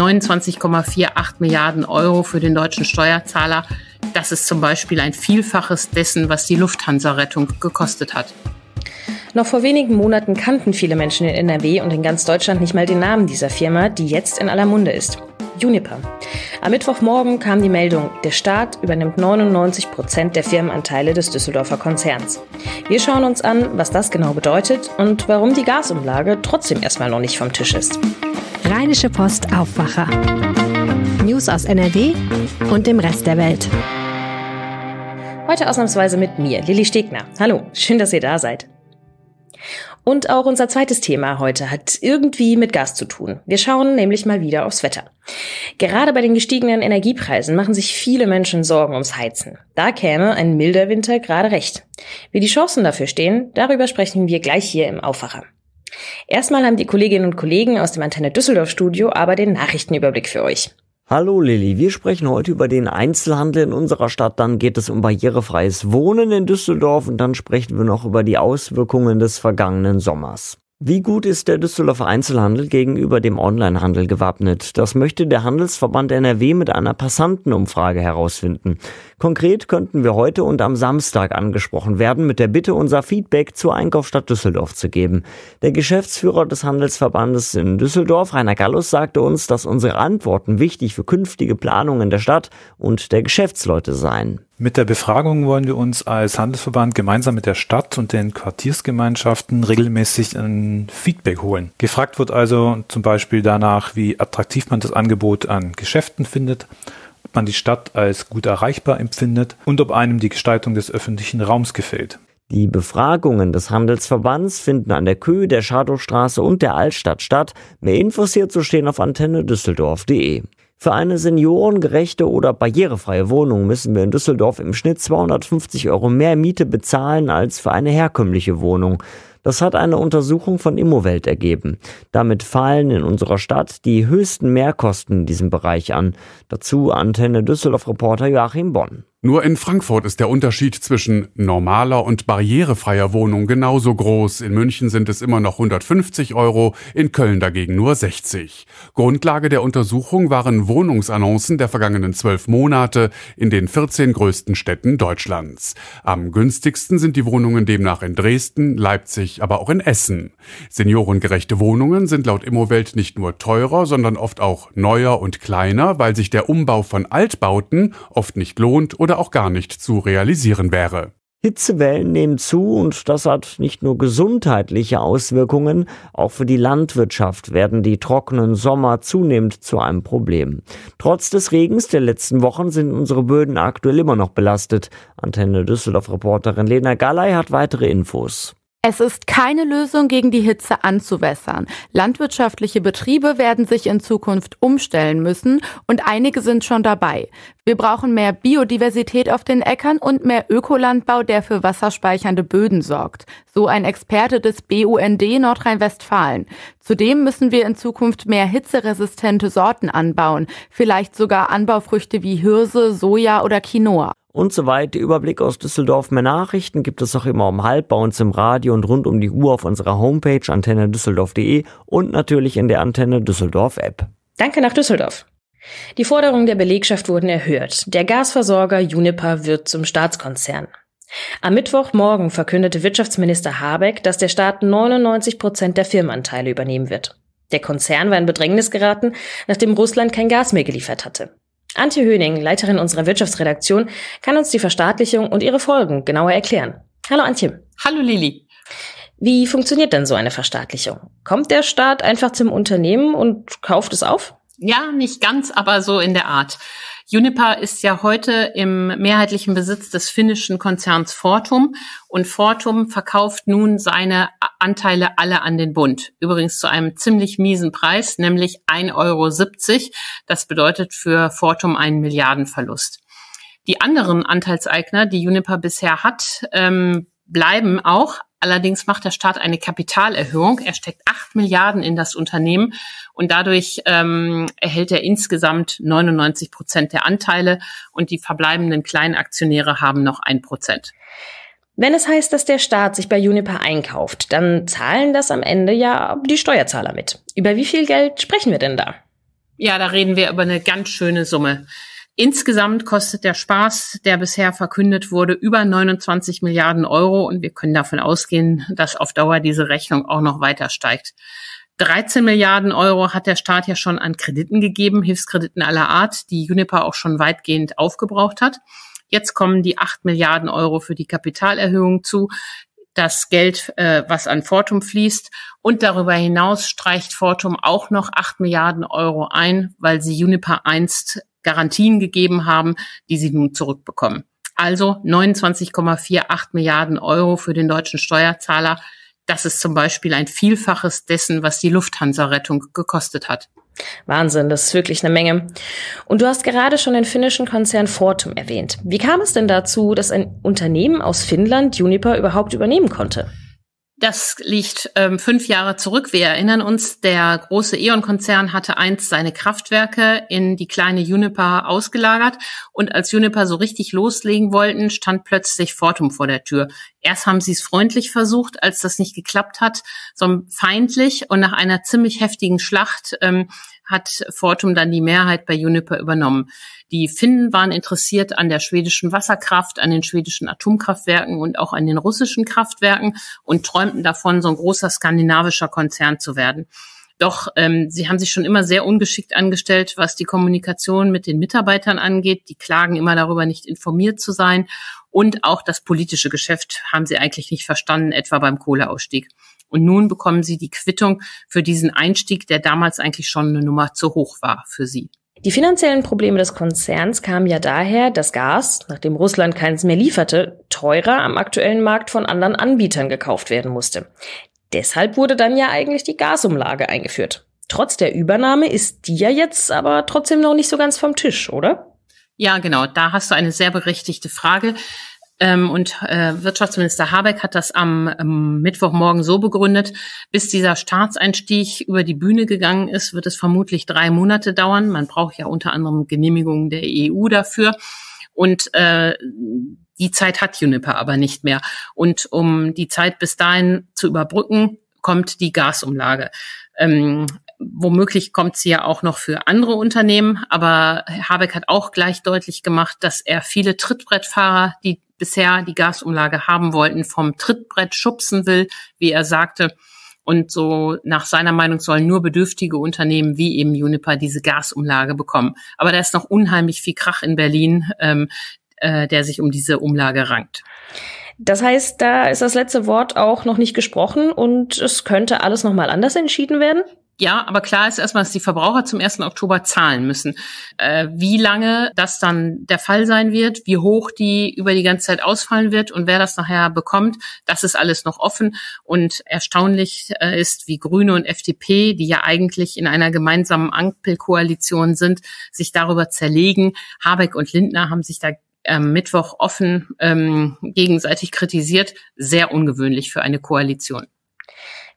29,48 Milliarden Euro für den deutschen Steuerzahler. Das ist zum Beispiel ein Vielfaches dessen, was die Lufthansa-Rettung gekostet hat. Noch vor wenigen Monaten kannten viele Menschen in NRW und in ganz Deutschland nicht mal den Namen dieser Firma, die jetzt in aller Munde ist. Juniper. Am Mittwochmorgen kam die Meldung, der Staat übernimmt 99 Prozent der Firmenanteile des Düsseldorfer Konzerns. Wir schauen uns an, was das genau bedeutet und warum die Gasumlage trotzdem erstmal noch nicht vom Tisch ist. Rheinische Post Aufwacher. News aus NRW und dem Rest der Welt. Heute ausnahmsweise mit mir, Lilly Stegner. Hallo, schön, dass ihr da seid. Und auch unser zweites Thema heute hat irgendwie mit Gas zu tun. Wir schauen nämlich mal wieder aufs Wetter. Gerade bei den gestiegenen Energiepreisen machen sich viele Menschen Sorgen ums Heizen. Da käme ein milder Winter gerade recht. Wie die Chancen dafür stehen, darüber sprechen wir gleich hier im Aufwacher. Erstmal haben die Kolleginnen und Kollegen aus dem Antenne Düsseldorf Studio aber den Nachrichtenüberblick für euch. Hallo Lilly, wir sprechen heute über den Einzelhandel in unserer Stadt, dann geht es um barrierefreies Wohnen in Düsseldorf und dann sprechen wir noch über die Auswirkungen des vergangenen Sommers. Wie gut ist der Düsseldorfer Einzelhandel gegenüber dem Onlinehandel gewappnet? Das möchte der Handelsverband NRW mit einer Passantenumfrage herausfinden. Konkret könnten wir heute und am Samstag angesprochen werden, mit der Bitte, unser Feedback zur Einkaufsstadt Düsseldorf zu geben. Der Geschäftsführer des Handelsverbandes in Düsseldorf, Rainer Gallus, sagte uns, dass unsere Antworten wichtig für künftige Planungen der Stadt und der Geschäftsleute seien. Mit der Befragung wollen wir uns als Handelsverband gemeinsam mit der Stadt und den Quartiersgemeinschaften regelmäßig ein Feedback holen. Gefragt wird also zum Beispiel danach, wie attraktiv man das Angebot an Geschäften findet, man die Stadt als gut erreichbar empfindet und ob einem die Gestaltung des öffentlichen Raums gefällt. Die Befragungen des Handelsverbands finden an der Köhe, der Schadowstraße und der Altstadt statt. Mehr Infos hierzu stehen auf antenne düsseldorf.de. Für eine seniorengerechte oder barrierefreie Wohnung müssen wir in Düsseldorf im Schnitt 250 Euro mehr Miete bezahlen als für eine herkömmliche Wohnung. Das hat eine Untersuchung von Immowelt ergeben. Damit fallen in unserer Stadt die höchsten Mehrkosten in diesem Bereich an. Dazu Antenne Düsseldorf Reporter Joachim Bonn. Nur in Frankfurt ist der Unterschied zwischen normaler und barrierefreier Wohnung genauso groß. In München sind es immer noch 150 Euro, in Köln dagegen nur 60. Grundlage der Untersuchung waren Wohnungsannoncen der vergangenen zwölf Monate in den 14 größten Städten Deutschlands. Am günstigsten sind die Wohnungen demnach in Dresden, Leipzig, aber auch in Essen. Seniorengerechte Wohnungen sind laut Immowelt nicht nur teurer, sondern oft auch neuer und kleiner, weil sich der Umbau von Altbauten oft nicht lohnt oder auch gar nicht zu realisieren wäre. Hitzewellen nehmen zu und das hat nicht nur gesundheitliche Auswirkungen, auch für die Landwirtschaft werden die trockenen Sommer zunehmend zu einem Problem. Trotz des Regens der letzten Wochen sind unsere Böden aktuell immer noch belastet. Antenne Düsseldorf Reporterin Lena Galley hat weitere Infos. Es ist keine Lösung, gegen die Hitze anzuwässern. Landwirtschaftliche Betriebe werden sich in Zukunft umstellen müssen und einige sind schon dabei. Wir brauchen mehr Biodiversität auf den Äckern und mehr Ökolandbau, der für wasserspeichernde Böden sorgt. So ein Experte des BUND Nordrhein-Westfalen. Zudem müssen wir in Zukunft mehr hitzeresistente Sorten anbauen, vielleicht sogar Anbaufrüchte wie Hirse, Soja oder Quinoa und so weiter. Überblick aus Düsseldorf. Mehr Nachrichten gibt es auch immer um halb bei uns im Radio und rund um die Uhr auf unserer Homepage antennedüsseldorf.de und natürlich in der Antenne Düsseldorf App. Danke nach Düsseldorf. Die Forderungen der Belegschaft wurden erhöht. Der Gasversorger Juniper wird zum Staatskonzern. Am Mittwochmorgen verkündete Wirtschaftsminister Habeck, dass der Staat 99 Prozent der Firmenanteile übernehmen wird. Der Konzern war in Bedrängnis geraten, nachdem Russland kein Gas mehr geliefert hatte. Antje Höning, Leiterin unserer Wirtschaftsredaktion, kann uns die Verstaatlichung und ihre Folgen genauer erklären. Hallo Antje. Hallo Lili. Wie funktioniert denn so eine Verstaatlichung? Kommt der Staat einfach zum Unternehmen und kauft es auf? Ja, nicht ganz, aber so in der Art. Juniper ist ja heute im mehrheitlichen Besitz des finnischen Konzerns Fortum und Fortum verkauft nun seine Anteile alle an den Bund. Übrigens zu einem ziemlich miesen Preis, nämlich 1,70 Euro. Das bedeutet für Fortum einen Milliardenverlust. Die anderen Anteilseigner, die Juniper bisher hat, ähm, bleiben auch, Allerdings macht der Staat eine Kapitalerhöhung. Er steckt acht Milliarden in das Unternehmen und dadurch ähm, erhält er insgesamt 99 Prozent der Anteile und die verbleibenden Kleinaktionäre haben noch ein Prozent. Wenn es heißt, dass der Staat sich bei Juniper einkauft, dann zahlen das am Ende ja die Steuerzahler mit. Über wie viel Geld sprechen wir denn da? Ja, da reden wir über eine ganz schöne Summe. Insgesamt kostet der Spaß, der bisher verkündet wurde, über 29 Milliarden Euro und wir können davon ausgehen, dass auf Dauer diese Rechnung auch noch weiter steigt. 13 Milliarden Euro hat der Staat ja schon an Krediten gegeben, Hilfskrediten aller Art, die Juniper auch schon weitgehend aufgebraucht hat. Jetzt kommen die 8 Milliarden Euro für die Kapitalerhöhung zu, das Geld, äh, was an Fortum fließt. Und darüber hinaus streicht Fortum auch noch 8 Milliarden Euro ein, weil sie Juniper einst Garantien gegeben haben, die sie nun zurückbekommen. Also 29,48 Milliarden Euro für den deutschen Steuerzahler. Das ist zum Beispiel ein Vielfaches dessen, was die Lufthansa-Rettung gekostet hat. Wahnsinn, das ist wirklich eine Menge. Und du hast gerade schon den finnischen Konzern Fortum erwähnt. Wie kam es denn dazu, dass ein Unternehmen aus Finnland Juniper überhaupt übernehmen konnte? Das liegt ähm, fünf Jahre zurück. Wir erinnern uns, der große E.ON-Konzern hatte einst seine Kraftwerke in die kleine Juniper ausgelagert und als Juniper so richtig loslegen wollten, stand plötzlich Fortum vor der Tür. Erst haben sie es freundlich versucht, als das nicht geklappt hat, sondern feindlich und nach einer ziemlich heftigen Schlacht ähm, hat Fortum dann die Mehrheit bei Juniper übernommen. Die Finnen waren interessiert an der schwedischen Wasserkraft, an den schwedischen Atomkraftwerken und auch an den russischen Kraftwerken und träumten davon, so ein großer skandinavischer Konzern zu werden. Doch ähm, sie haben sich schon immer sehr ungeschickt angestellt, was die Kommunikation mit den Mitarbeitern angeht. Die klagen immer darüber, nicht informiert zu sein. Und auch das politische Geschäft haben sie eigentlich nicht verstanden, etwa beim Kohleausstieg. Und nun bekommen sie die Quittung für diesen Einstieg, der damals eigentlich schon eine Nummer zu hoch war für sie. Die finanziellen Probleme des Konzerns kamen ja daher, dass Gas, nachdem Russland keins mehr lieferte, teurer am aktuellen Markt von anderen Anbietern gekauft werden musste. Deshalb wurde dann ja eigentlich die Gasumlage eingeführt. Trotz der Übernahme ist die ja jetzt aber trotzdem noch nicht so ganz vom Tisch, oder? Ja, genau. Da hast du eine sehr berechtigte Frage. Ähm, und äh, Wirtschaftsminister Habeck hat das am, am Mittwochmorgen so begründet, bis dieser Staatseinstieg über die Bühne gegangen ist, wird es vermutlich drei Monate dauern. Man braucht ja unter anderem Genehmigungen der EU dafür. Und äh, die Zeit hat Juniper aber nicht mehr. Und um die Zeit bis dahin zu überbrücken, kommt die Gasumlage. Ähm, womöglich kommt sie ja auch noch für andere Unternehmen, aber Habeck hat auch gleich deutlich gemacht, dass er viele Trittbrettfahrer, die bisher die Gasumlage haben wollten, vom Trittbrett schubsen will, wie er sagte. Und so nach seiner Meinung sollen nur bedürftige Unternehmen wie eben Juniper diese Gasumlage bekommen. Aber da ist noch unheimlich viel Krach in Berlin, ähm, äh, der sich um diese Umlage rankt. Das heißt, da ist das letzte Wort auch noch nicht gesprochen und es könnte alles nochmal anders entschieden werden? Ja, aber klar ist erstmal, dass die Verbraucher zum 1. Oktober zahlen müssen. Äh, wie lange das dann der Fall sein wird, wie hoch die über die ganze Zeit ausfallen wird und wer das nachher bekommt, das ist alles noch offen. Und erstaunlich äh, ist, wie Grüne und FDP, die ja eigentlich in einer gemeinsamen Ampelkoalition sind, sich darüber zerlegen. Habeck und Lindner haben sich da am Mittwoch offen ähm, gegenseitig kritisiert. Sehr ungewöhnlich für eine Koalition.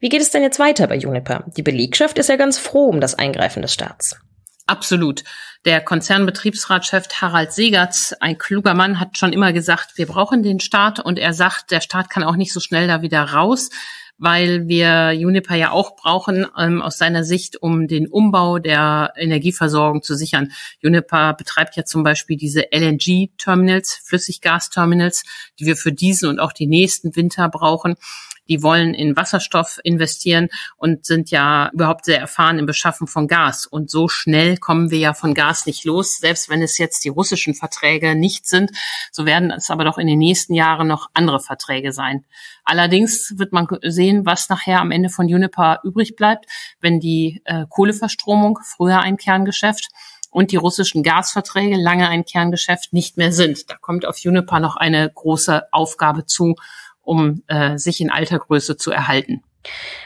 Wie geht es denn jetzt weiter bei Juniper? Die Belegschaft ist ja ganz froh um das Eingreifen des Staats. Absolut. Der Konzernbetriebsratschef Harald Segertz, ein kluger Mann, hat schon immer gesagt, wir brauchen den Staat und er sagt, der Staat kann auch nicht so schnell da wieder raus, weil wir Juniper ja auch brauchen ähm, aus seiner Sicht, um den Umbau der Energieversorgung zu sichern. Juniper betreibt ja zum Beispiel diese LNG-Terminals, Flüssiggasterminals, die wir für diesen und auch die nächsten Winter brauchen die wollen in Wasserstoff investieren und sind ja überhaupt sehr erfahren im Beschaffen von Gas. Und so schnell kommen wir ja von Gas nicht los, selbst wenn es jetzt die russischen Verträge nicht sind. So werden es aber doch in den nächsten Jahren noch andere Verträge sein. Allerdings wird man sehen, was nachher am Ende von Juniper übrig bleibt, wenn die äh, Kohleverstromung, früher ein Kerngeschäft, und die russischen Gasverträge, lange ein Kerngeschäft, nicht mehr sind. Da kommt auf Juniper noch eine große Aufgabe zu, um äh, sich in alter Größe zu erhalten.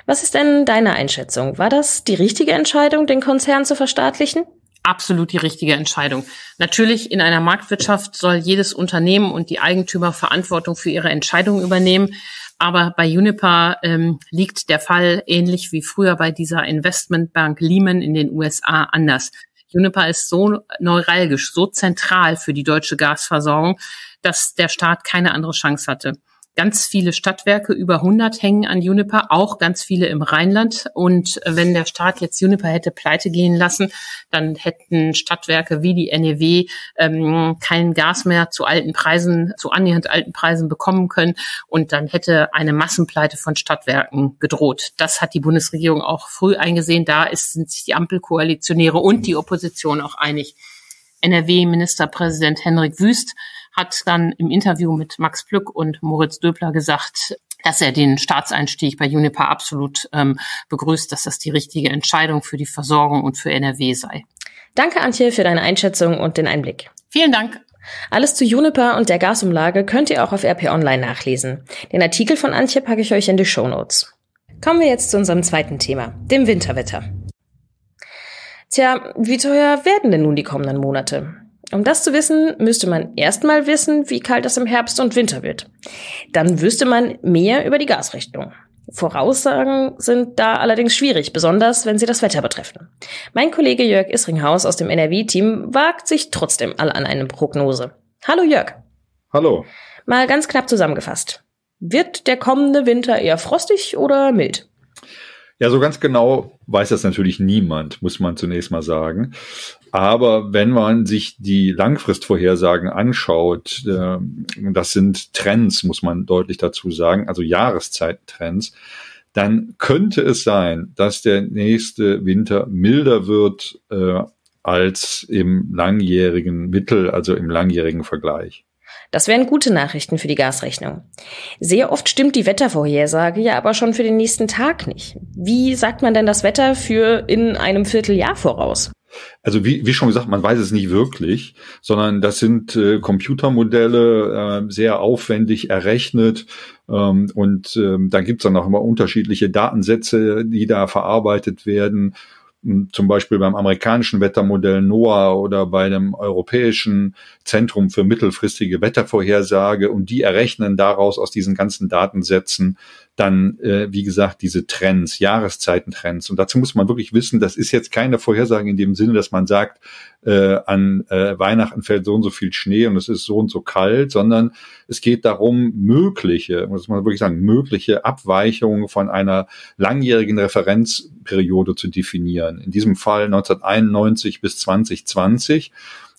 Was ist denn deine Einschätzung? War das die richtige Entscheidung, den Konzern zu verstaatlichen? Absolut die richtige Entscheidung. Natürlich in einer Marktwirtschaft soll jedes Unternehmen und die Eigentümer Verantwortung für ihre Entscheidungen übernehmen. Aber bei Uniper ähm, liegt der Fall ähnlich wie früher bei dieser Investmentbank Lehman in den USA anders. Uniper ist so neuralgisch, so zentral für die deutsche Gasversorgung, dass der Staat keine andere Chance hatte. Ganz viele Stadtwerke, über 100 hängen an Juniper, auch ganz viele im Rheinland. Und wenn der Staat jetzt Juniper hätte pleite gehen lassen, dann hätten Stadtwerke wie die NEW ähm, kein Gas mehr zu alten Preisen, zu annähernd alten Preisen bekommen können. Und dann hätte eine Massenpleite von Stadtwerken gedroht. Das hat die Bundesregierung auch früh eingesehen. Da ist, sind sich die Ampelkoalitionäre und die Opposition auch einig. NRW-Ministerpräsident Henrik Wüst hat dann im Interview mit Max Plück und Moritz Döbler gesagt, dass er den Staatseinstieg bei Juniper absolut ähm, begrüßt, dass das die richtige Entscheidung für die Versorgung und für NRW sei. Danke, Antje, für deine Einschätzung und den Einblick. Vielen Dank. Alles zu Juniper und der Gasumlage könnt ihr auch auf RP Online nachlesen. Den Artikel von Antje packe ich euch in die Show Notes. Kommen wir jetzt zu unserem zweiten Thema, dem Winterwetter. Tja, wie teuer werden denn nun die kommenden Monate? Um das zu wissen, müsste man erstmal wissen, wie kalt es im Herbst und Winter wird. Dann wüsste man mehr über die Gasrechnung. Voraussagen sind da allerdings schwierig, besonders wenn sie das Wetter betreffen. Mein Kollege Jörg Isringhaus aus dem NRW-Team wagt sich trotzdem alle an eine Prognose. Hallo Jörg. Hallo. Mal ganz knapp zusammengefasst. Wird der kommende Winter eher frostig oder mild? Ja, so ganz genau weiß das natürlich niemand, muss man zunächst mal sagen. Aber wenn man sich die Langfristvorhersagen anschaut, äh, das sind Trends, muss man deutlich dazu sagen, also Jahreszeittrends, dann könnte es sein, dass der nächste Winter milder wird äh, als im langjährigen Mittel, also im langjährigen Vergleich. Das wären gute Nachrichten für die Gasrechnung. Sehr oft stimmt die Wettervorhersage ja aber schon für den nächsten Tag nicht. Wie sagt man denn das Wetter für in einem Vierteljahr voraus? Also wie, wie schon gesagt, man weiß es nicht wirklich, sondern das sind äh, Computermodelle, äh, sehr aufwendig errechnet ähm, und ähm, dann gibt's dann auch immer unterschiedliche Datensätze, die da verarbeitet werden. Zum Beispiel beim amerikanischen Wettermodell NOAA oder bei dem europäischen Zentrum für mittelfristige Wettervorhersage und die errechnen daraus aus diesen ganzen Datensätzen dann, äh, wie gesagt, diese Trends, Jahreszeitentrends. Und dazu muss man wirklich wissen, das ist jetzt keine Vorhersage in dem Sinne, dass man sagt, äh, an äh, Weihnachten fällt so und so viel Schnee und es ist so und so kalt, sondern es geht darum, mögliche, muss man wirklich sagen, mögliche Abweichungen von einer langjährigen Referenzperiode zu definieren. In diesem Fall 1991 bis 2020.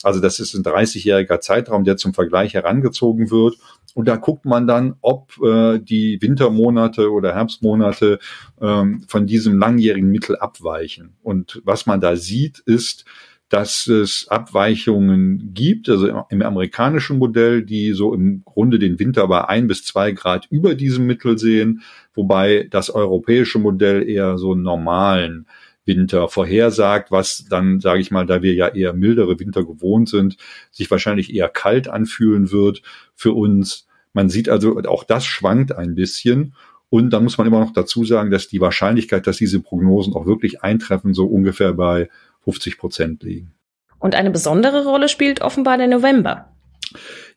Also das ist ein 30-jähriger Zeitraum, der zum Vergleich herangezogen wird. Und da guckt man dann, ob äh, die Wintermonate oder Herbstmonate ähm, von diesem langjährigen Mittel abweichen. Und was man da sieht, ist, dass es Abweichungen gibt, also im, amerikanischen Modell, die so im Grunde den Winter bei ein bis zwei Grad über diesem Mittel sehen, wobei das europäische Modell eher so einen normalen Winter vorhersagt, was dann, sage ich mal, da wir ja eher mildere Winter gewohnt sind, sich wahrscheinlich eher kalt anfühlen wird für uns. Man sieht also, auch das schwankt ein bisschen. Und dann muss man immer noch dazu sagen, dass die Wahrscheinlichkeit, dass diese Prognosen auch wirklich eintreffen, so ungefähr bei 50 Prozent liegen. Und eine besondere Rolle spielt offenbar der November.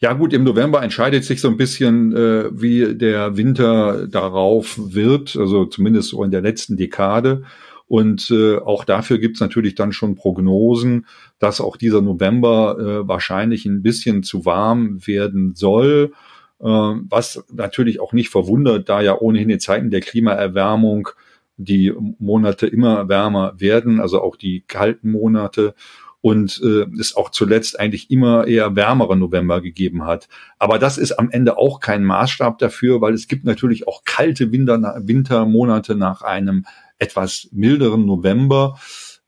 Ja gut, im November entscheidet sich so ein bisschen, äh, wie der Winter darauf wird, also zumindest so in der letzten Dekade. Und äh, auch dafür gibt's natürlich dann schon Prognosen, dass auch dieser November äh, wahrscheinlich ein bisschen zu warm werden soll. Äh, was natürlich auch nicht verwundert, da ja ohnehin in Zeiten der Klimaerwärmung die Monate immer wärmer werden, also auch die kalten Monate und äh, es auch zuletzt eigentlich immer eher wärmere November gegeben hat. Aber das ist am Ende auch kein Maßstab dafür, weil es gibt natürlich auch kalte Winter, Wintermonate nach einem etwas milderen November.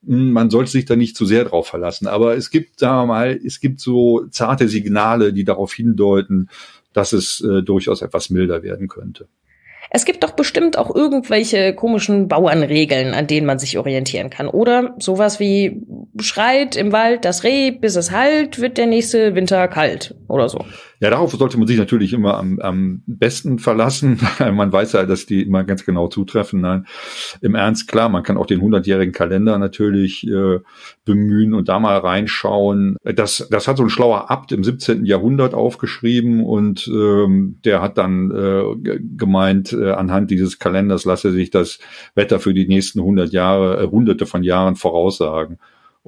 Hm, man sollte sich da nicht zu sehr drauf verlassen. Aber es gibt, sagen wir mal, es gibt so zarte Signale, die darauf hindeuten, dass es äh, durchaus etwas milder werden könnte. Es gibt doch bestimmt auch irgendwelche komischen Bauernregeln, an denen man sich orientieren kann. Oder sowas wie schreit im Wald das Reh, bis es halt, wird der nächste Winter kalt oder so. Ja, darauf sollte man sich natürlich immer am, am besten verlassen. man weiß ja, dass die immer ganz genau zutreffen. Nein, im Ernst, klar, man kann auch den 100-jährigen Kalender natürlich äh, bemühen und da mal reinschauen. Das, das hat so ein schlauer Abt im 17. Jahrhundert aufgeschrieben und ähm, der hat dann äh, gemeint, äh, anhand dieses Kalenders lasse sich das Wetter für die nächsten 100 Jahre, äh, hunderte von Jahren voraussagen.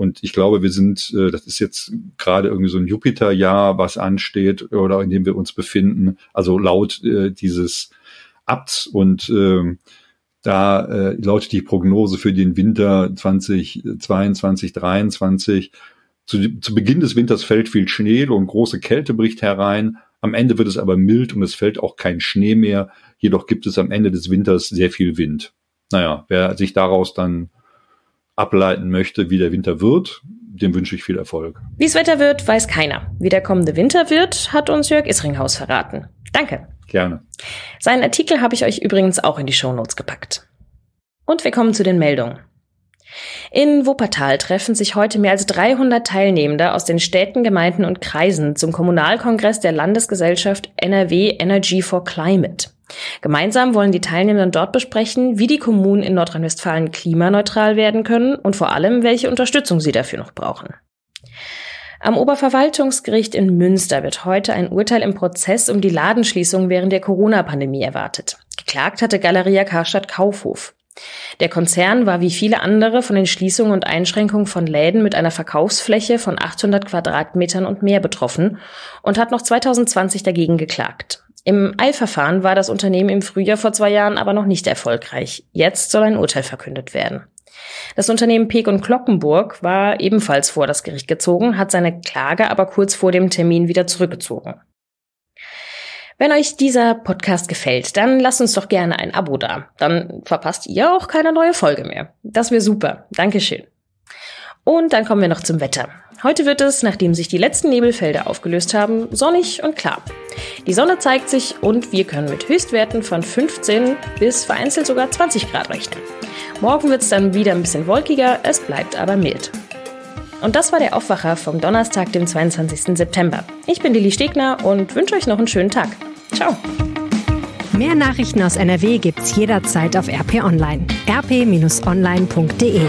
Und ich glaube, wir sind, äh, das ist jetzt gerade irgendwie so ein Jupiterjahr, was ansteht oder in dem wir uns befinden. Also laut äh, dieses Abts und äh, da äh, lautet die Prognose für den Winter 2022, 2023. Zu, zu Beginn des Winters fällt viel Schnee und große Kälte bricht herein. Am Ende wird es aber mild und es fällt auch kein Schnee mehr. Jedoch gibt es am Ende des Winters sehr viel Wind. Naja, wer sich daraus dann ableiten möchte, wie der Winter wird, dem wünsche ich viel Erfolg. Wie es Wetter wird, weiß keiner. Wie der kommende Winter wird, hat uns Jörg Isringhaus verraten. Danke. Gerne. Seinen Artikel habe ich euch übrigens auch in die Shownotes gepackt. Und wir kommen zu den Meldungen. In Wuppertal treffen sich heute mehr als 300 Teilnehmende aus den Städten, Gemeinden und Kreisen zum Kommunalkongress der Landesgesellschaft NRW Energy for Climate. Gemeinsam wollen die Teilnehmenden dort besprechen, wie die Kommunen in Nordrhein-Westfalen klimaneutral werden können und vor allem, welche Unterstützung sie dafür noch brauchen. Am Oberverwaltungsgericht in Münster wird heute ein Urteil im Prozess um die Ladenschließung während der Corona-Pandemie erwartet. Geklagt hatte Galeria Karstadt Kaufhof. Der Konzern war wie viele andere von den Schließungen und Einschränkungen von Läden mit einer Verkaufsfläche von 800 Quadratmetern und mehr betroffen und hat noch 2020 dagegen geklagt. Im Eilverfahren war das Unternehmen im Frühjahr vor zwei Jahren aber noch nicht erfolgreich. Jetzt soll ein Urteil verkündet werden. Das Unternehmen Peek und Glockenburg war ebenfalls vor das Gericht gezogen, hat seine Klage aber kurz vor dem Termin wieder zurückgezogen. Wenn euch dieser Podcast gefällt, dann lasst uns doch gerne ein Abo da. Dann verpasst ihr auch keine neue Folge mehr. Das wäre super. Dankeschön. Und dann kommen wir noch zum Wetter. Heute wird es, nachdem sich die letzten Nebelfelder aufgelöst haben, sonnig und klar. Die Sonne zeigt sich und wir können mit Höchstwerten von 15 bis vereinzelt sogar 20 Grad rechnen. Morgen wird es dann wieder ein bisschen wolkiger, es bleibt aber mild. Und das war der Aufwacher vom Donnerstag, dem 22. September. Ich bin Lili Stegner und wünsche euch noch einen schönen Tag. Ciao. Mehr Nachrichten aus NRW gibt's jederzeit auf RP Online. rp-online.de